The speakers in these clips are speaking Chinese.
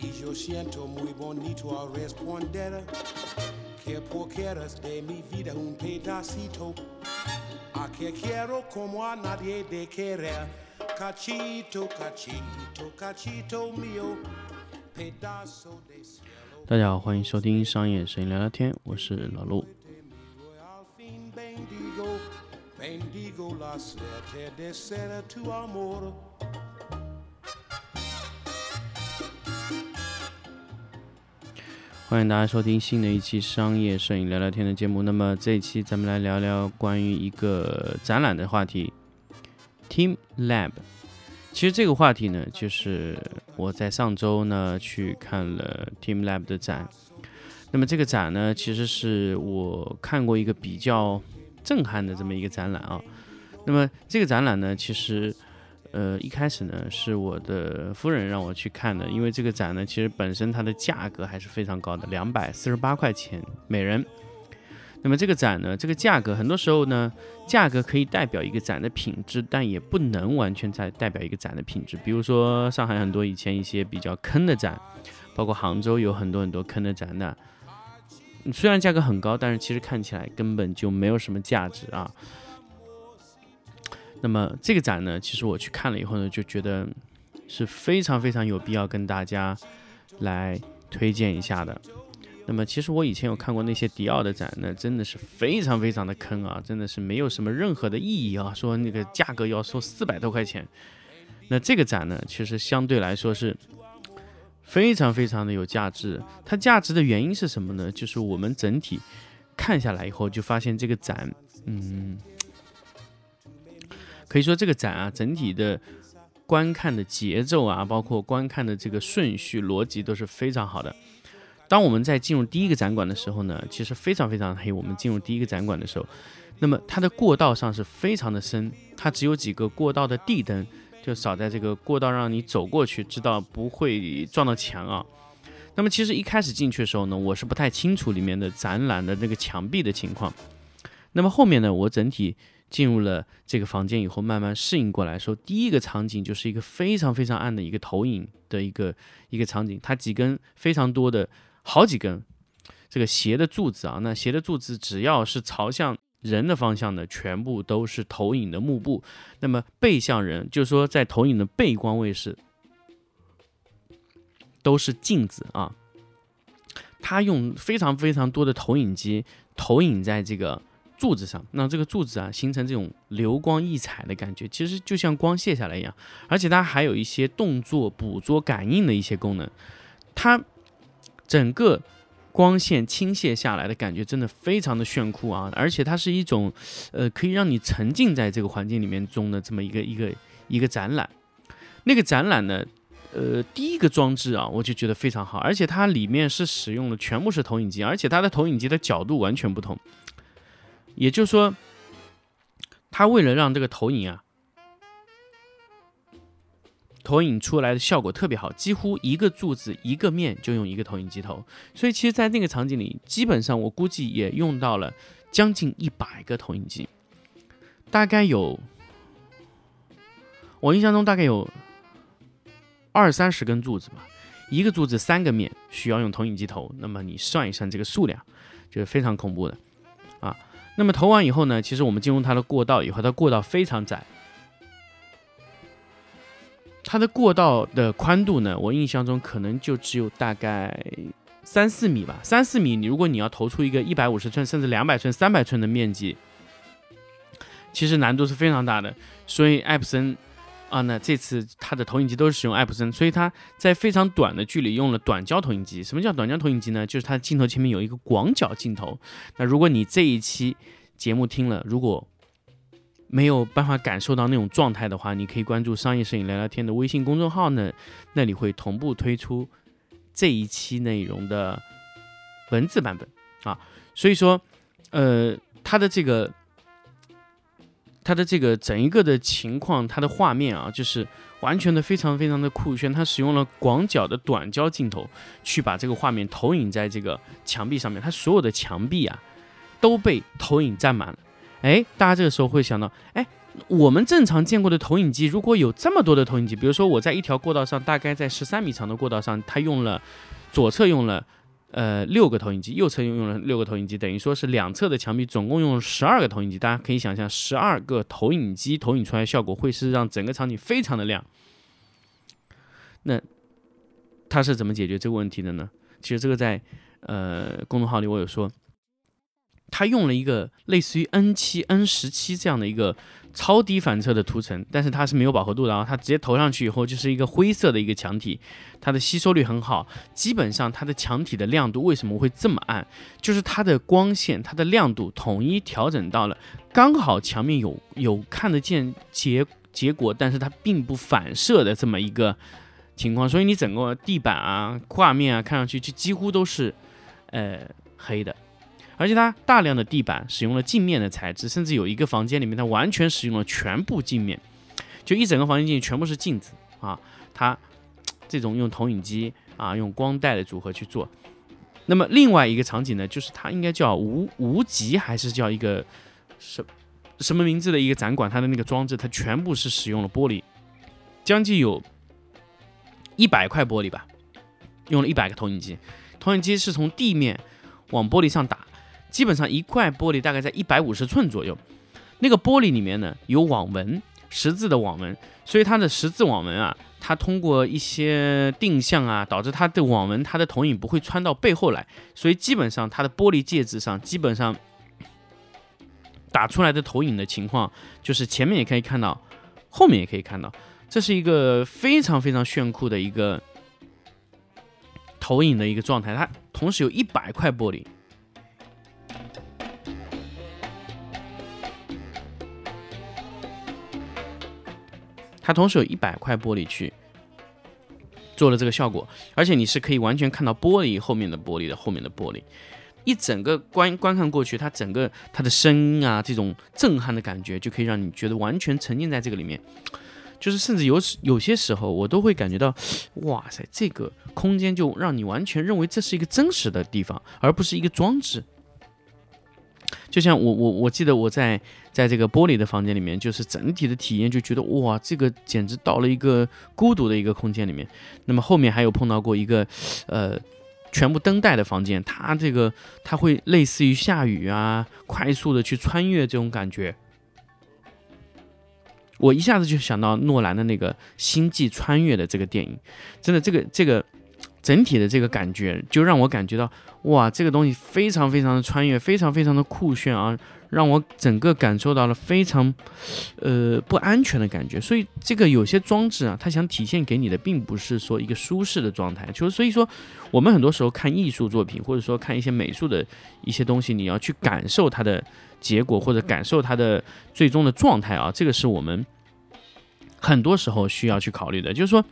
Y yo siento muy bonito al responder que por quieres de mi vida un pedacito. A que quiero como a nadie de querer. Cachito, cachito, cachito mío. Pedazo de cielo. 大家好，欢迎收听商业声音聊聊天，我是老陆。Bendigo, bendigo la suerte de ser tu amor. 欢迎大家收听新的一期商业摄影聊聊天的节目。那么这一期咱们来聊聊关于一个展览的话题，Team Lab。其实这个话题呢，就是我在上周呢去看了 Team Lab 的展。那么这个展呢，其实是我看过一个比较震撼的这么一个展览啊。那么这个展览呢，其实呃一开始呢是我的夫人让我去看的，因为这个展呢其实本身它的价格还是非常高的，两百四十八块钱每人。那么这个展呢，这个价格很多时候呢，价格可以代表一个展的品质，但也不能完全在代表一个展的品质。比如说上海很多以前一些比较坑的展，包括杭州有很多很多坑的展览，虽然价格很高，但是其实看起来根本就没有什么价值啊。那么这个展呢，其实我去看了以后呢，就觉得是非常非常有必要跟大家来推荐一下的。那么其实我以前有看过那些迪奥的展，那真的是非常非常的坑啊，真的是没有什么任何的意义啊。说那个价格要收四百多块钱，那这个展呢，其实相对来说是非常非常的有价值。它价值的原因是什么呢？就是我们整体看下来以后，就发现这个展，嗯，可以说这个展啊，整体的观看的节奏啊，包括观看的这个顺序逻辑都是非常好的。当我们在进入第一个展馆的时候呢，其实非常非常黑。我们进入第一个展馆的时候，那么它的过道上是非常的深，它只有几个过道的地灯，就扫在这个过道让你走过去，知道不会撞到墙啊。那么其实一开始进去的时候呢，我是不太清楚里面的展览的那个墙壁的情况。那么后面呢，我整体进入了这个房间以后，慢慢适应过来说，第一个场景就是一个非常非常暗的一个投影的一个一个场景，它几根非常多的。好几根这个斜的柱子啊，那斜的柱子只要是朝向人的方向的，全部都是投影的幕布。那么背向人，就是说在投影的背光位是都是镜子啊。它用非常非常多的投影机投影在这个柱子上，那这个柱子啊形成这种流光溢彩的感觉，其实就像光卸下来一样。而且它还有一些动作捕捉感应的一些功能，它。整个光线倾泻下来的感觉真的非常的炫酷啊！而且它是一种，呃，可以让你沉浸在这个环境里面中的这么一个一个一个展览。那个展览呢，呃，第一个装置啊，我就觉得非常好，而且它里面是使用的全部是投影机，而且它的投影机的角度完全不同。也就是说，它为了让这个投影啊。投影出来的效果特别好，几乎一个柱子一个面就用一个投影机投，所以其实，在那个场景里，基本上我估计也用到了将近一百个投影机，大概有，我印象中大概有二三十根柱子吧，一个柱子三个面需要用投影机投，那么你算一算这个数量，就是非常恐怖的。那么投完以后呢，其实我们进入它的过道以后，它过道非常窄。它的过道的宽度呢，我印象中可能就只有大概三四米吧，三四米。你如果你要投出一个一百五十寸甚至两百寸、三百寸的面积，其实难度是非常大的。所以艾普森啊，那这次它的投影机都是使用爱普森，所以它在非常短的距离用了短焦投影机。什么叫短焦投影机呢？就是它的镜头前面有一个广角镜头。那如果你这一期节目听了，如果没有办法感受到那种状态的话，你可以关注商业摄影聊聊天的微信公众号呢，那里会同步推出这一期内容的文字版本啊。所以说，呃，它的这个它的这个整一个的情况，它的画面啊，就是完全的非常非常的酷炫。它使用了广角的短焦镜头去把这个画面投影在这个墙壁上面，它所有的墙壁啊都被投影占满了。哎，大家这个时候会想到，哎，我们正常见过的投影机，如果有这么多的投影机，比如说我在一条过道上，大概在十三米长的过道上，它用了左侧用了呃六个投影机，右侧又用了六个投影机，等于说是两侧的墙壁总共用了十二个投影机。大家可以想象，十二个投影机投影出来效果会是让整个场景非常的亮。那它是怎么解决这个问题的呢？其实这个在呃公众号里我有说。他用了一个类似于 N 七、N 十七这样的一个超低反射的涂层，但是它是没有饱和度的，然后它直接投上去以后就是一个灰色的一个墙体，它的吸收率很好，基本上它的墙体的亮度为什么会这么暗？就是它的光线、它的亮度统一调整到了刚好墙面有有看得见结结果，但是它并不反射的这么一个情况，所以你整个地板啊、画面啊看上去就几乎都是呃黑的。而且它大量的地板使用了镜面的材质，甚至有一个房间里面它完全使用了全部镜面，就一整个房间进去全部是镜子啊。它这种用投影机啊，用光带的组合去做。那么另外一个场景呢，就是它应该叫无无极还是叫一个什什么名字的一个展馆，它的那个装置它全部是使用了玻璃，将近有一百块玻璃吧，用了一百个投影机，投影机是从地面往玻璃上打。基本上一块玻璃大概在一百五十寸左右，那个玻璃里面呢有网纹，十字的网纹，所以它的十字网纹啊，它通过一些定向啊，导致它的网纹它的投影不会穿到背后来，所以基本上它的玻璃介质上基本上打出来的投影的情况，就是前面也可以看到，后面也可以看到，这是一个非常非常炫酷的一个投影的一个状态，它同时有一百块玻璃。它同时有一百块玻璃去做了这个效果，而且你是可以完全看到玻璃后面的玻璃的后面的玻璃，一整个观观看过去，它整个它的声音啊，这种震撼的感觉就可以让你觉得完全沉浸在这个里面，就是甚至有有些时候我都会感觉到，哇塞，这个空间就让你完全认为这是一个真实的地方，而不是一个装置。就像我我我记得我在在这个玻璃的房间里面，就是整体的体验就觉得哇，这个简直到了一个孤独的一个空间里面。那么后面还有碰到过一个，呃，全部灯带的房间，它这个它会类似于下雨啊，快速的去穿越这种感觉。我一下子就想到诺兰的那个《星际穿越》的这个电影，真的这个这个。整体的这个感觉，就让我感觉到，哇，这个东西非常非常的穿越，非常非常的酷炫啊，让我整个感受到了非常，呃，不安全的感觉。所以这个有些装置啊，它想体现给你的，并不是说一个舒适的状态。就是所以说，我们很多时候看艺术作品，或者说看一些美术的一些东西，你要去感受它的结果，或者感受它的最终的状态啊，这个是我们很多时候需要去考虑的。就是说。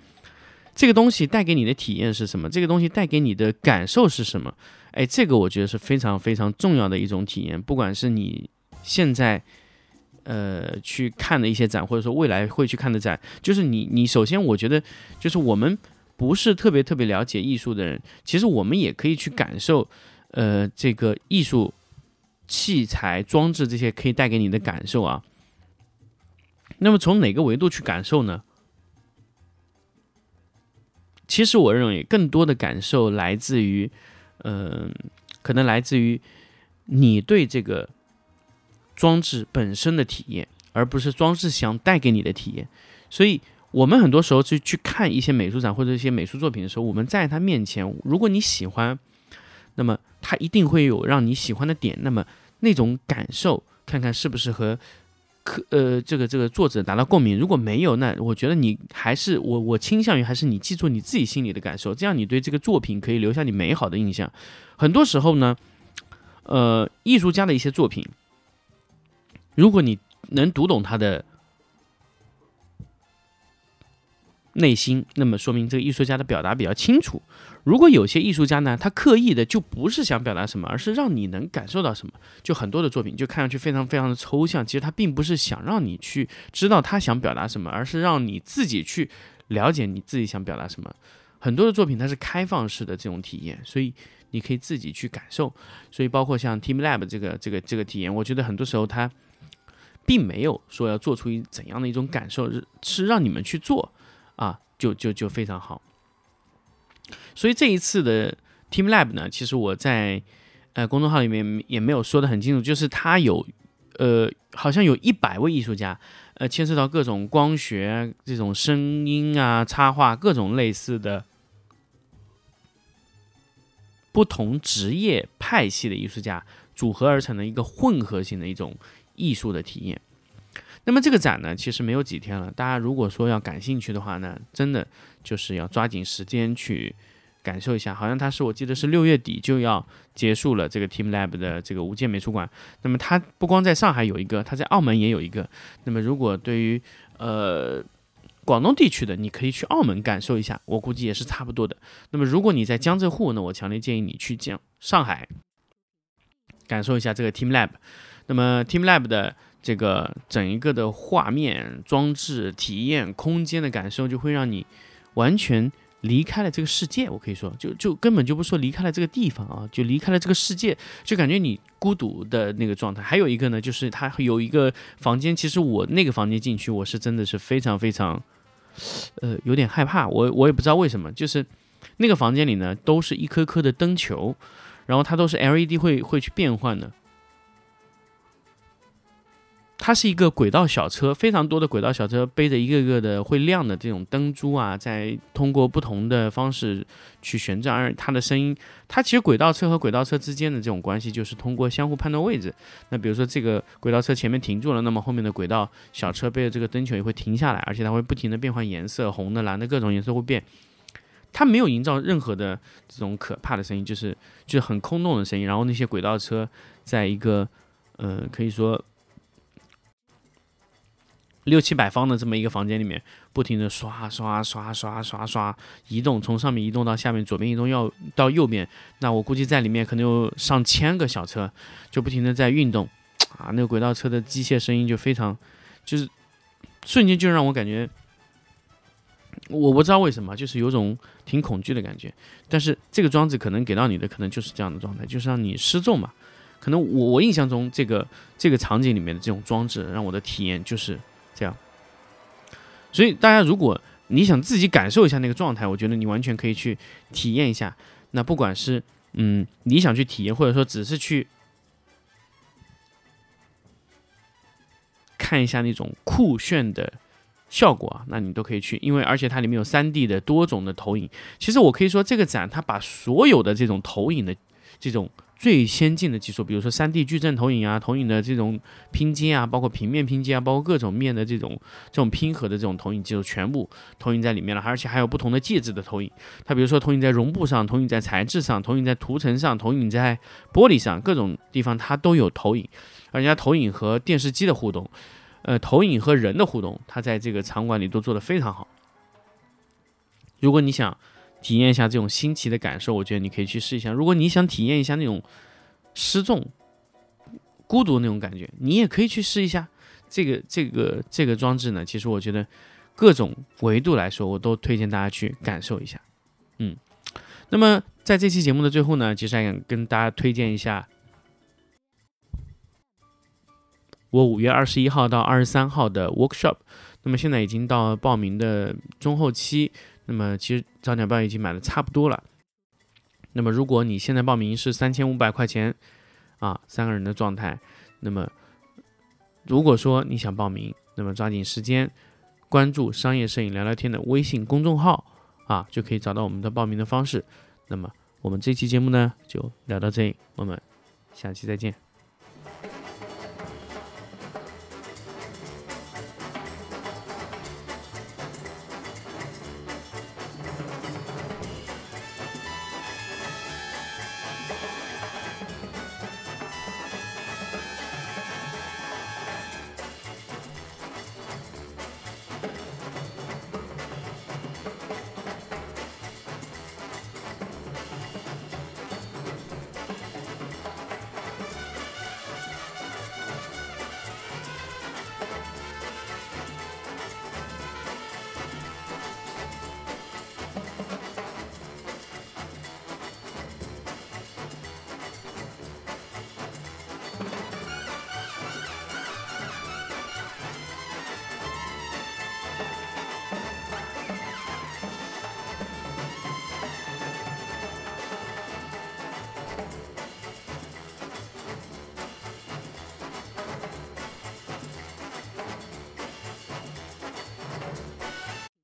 这个东西带给你的体验是什么？这个东西带给你的感受是什么？哎，这个我觉得是非常非常重要的一种体验。不管是你现在呃去看的一些展，或者说未来会去看的展，就是你你首先我觉得就是我们不是特别特别了解艺术的人，其实我们也可以去感受呃这个艺术器材装置这些可以带给你的感受啊。那么从哪个维度去感受呢？其实我认为更多的感受来自于，嗯，可能来自于你对这个装置本身的体验，而不是装置想带给你的体验。所以，我们很多时候去去看一些美术展或者一些美术作品的时候，我们在他面前，如果你喜欢，那么他一定会有让你喜欢的点。那么那种感受，看看是不是和。可呃，这个这个作者达到共鸣，如果没有，那我觉得你还是我我倾向于还是你记住你自己心里的感受，这样你对这个作品可以留下你美好的印象。很多时候呢，呃，艺术家的一些作品，如果你能读懂他的。内心，那么说明这个艺术家的表达比较清楚。如果有些艺术家呢，他刻意的就不是想表达什么，而是让你能感受到什么，就很多的作品就看上去非常非常的抽象。其实他并不是想让你去知道他想表达什么，而是让你自己去了解你自己想表达什么。很多的作品它是开放式的这种体验，所以你可以自己去感受。所以包括像 Team Lab 这个这个这个体验，我觉得很多时候它。并没有说要做出一怎样的一种感受，是让你们去做啊，就就就非常好。所以这一次的 Team Lab 呢，其实我在呃公众号里面也没有说的很清楚，就是它有呃好像有一百位艺术家，呃牵涉到各种光学、这种声音啊、插画各种类似的不同职业派系的艺术家组合而成的一个混合型的一种。艺术的体验，那么这个展呢，其实没有几天了。大家如果说要感兴趣的话呢，真的就是要抓紧时间去感受一下。好像它是我记得是六月底就要结束了这个 Team Lab 的这个无界美术馆。那么它不光在上海有一个，它在澳门也有一个。那么如果对于呃广东地区的，你可以去澳门感受一下，我估计也是差不多的。那么如果你在江浙沪，呢我强烈建议你去江上海感受一下这个 Team Lab。那么 Team Lab 的这个整一个的画面装置体验空间的感受，就会让你完全离开了这个世界。我可以说，就就根本就不说离开了这个地方啊，就离开了这个世界，就感觉你孤独的那个状态。还有一个呢，就是它有一个房间，其实我那个房间进去，我是真的是非常非常，呃，有点害怕。我我也不知道为什么，就是那个房间里呢，都是一颗颗的灯球，然后它都是 LED 会会去变换的。它是一个轨道小车，非常多的轨道小车背着一个个的会亮的这种灯珠啊，在通过不同的方式去旋转，而它的声音，它其实轨道车和轨道车之间的这种关系就是通过相互判断位置。那比如说这个轨道车前面停住了，那么后面的轨道小车背着这个灯球也会停下来，而且它会不停的变换颜色，红的、蓝的各种颜色会变。它没有营造任何的这种可怕的声音，就是就是很空洞的声音。然后那些轨道车在一个呃可以说。六七百方的这么一个房间里面，不停的刷刷刷刷刷刷移动，从上面移动到下面，左边移动要到右边，那我估计在里面可能有上千个小车，就不停的在运动，啊，那个轨道车的机械声音就非常，就是瞬间就让我感觉，我不知道为什么，就是有种挺恐惧的感觉。但是这个装置可能给到你的可能就是这样的状态，就是让你失重嘛。可能我我印象中这个这个场景里面的这种装置，让我的体验就是。这样，所以大家如果你想自己感受一下那个状态，我觉得你完全可以去体验一下。那不管是嗯你想去体验，或者说只是去看一下那种酷炫的效果啊，那你都可以去，因为而且它里面有三 D 的多种的投影。其实我可以说，这个展它把所有的这种投影的这种。最先进的技术，比如说 3D 矩阵投影啊，投影的这种拼接啊，包括平面拼接啊，包括各种面的这种这种拼合的这种投影技术，全部投影在里面了。而且还有不同的介质的投影，它比如说投影在绒布上，投影在材质上，投影在涂层上，投影在玻璃上，各种地方它都有投影。而且投影和电视机的互动，呃，投影和人的互动，它在这个场馆里都做得非常好。如果你想。体验一下这种新奇的感受，我觉得你可以去试一下。如果你想体验一下那种失重、孤独那种感觉，你也可以去试一下这个这个这个装置呢。其实我觉得各种维度来说，我都推荐大家去感受一下。嗯，那么在这期节目的最后呢，其实还想跟大家推荐一下我五月二十一号到二十三号的 workshop。那么现在已经到报名的中后期。那么其实早鸟票已经买的差不多了。那么如果你现在报名是三千五百块钱啊，三个人的状态。那么如果说你想报名，那么抓紧时间关注商业摄影聊聊天的微信公众号啊，就可以找到我们的报名的方式。那么我们这期节目呢就聊到这里，我们下期再见。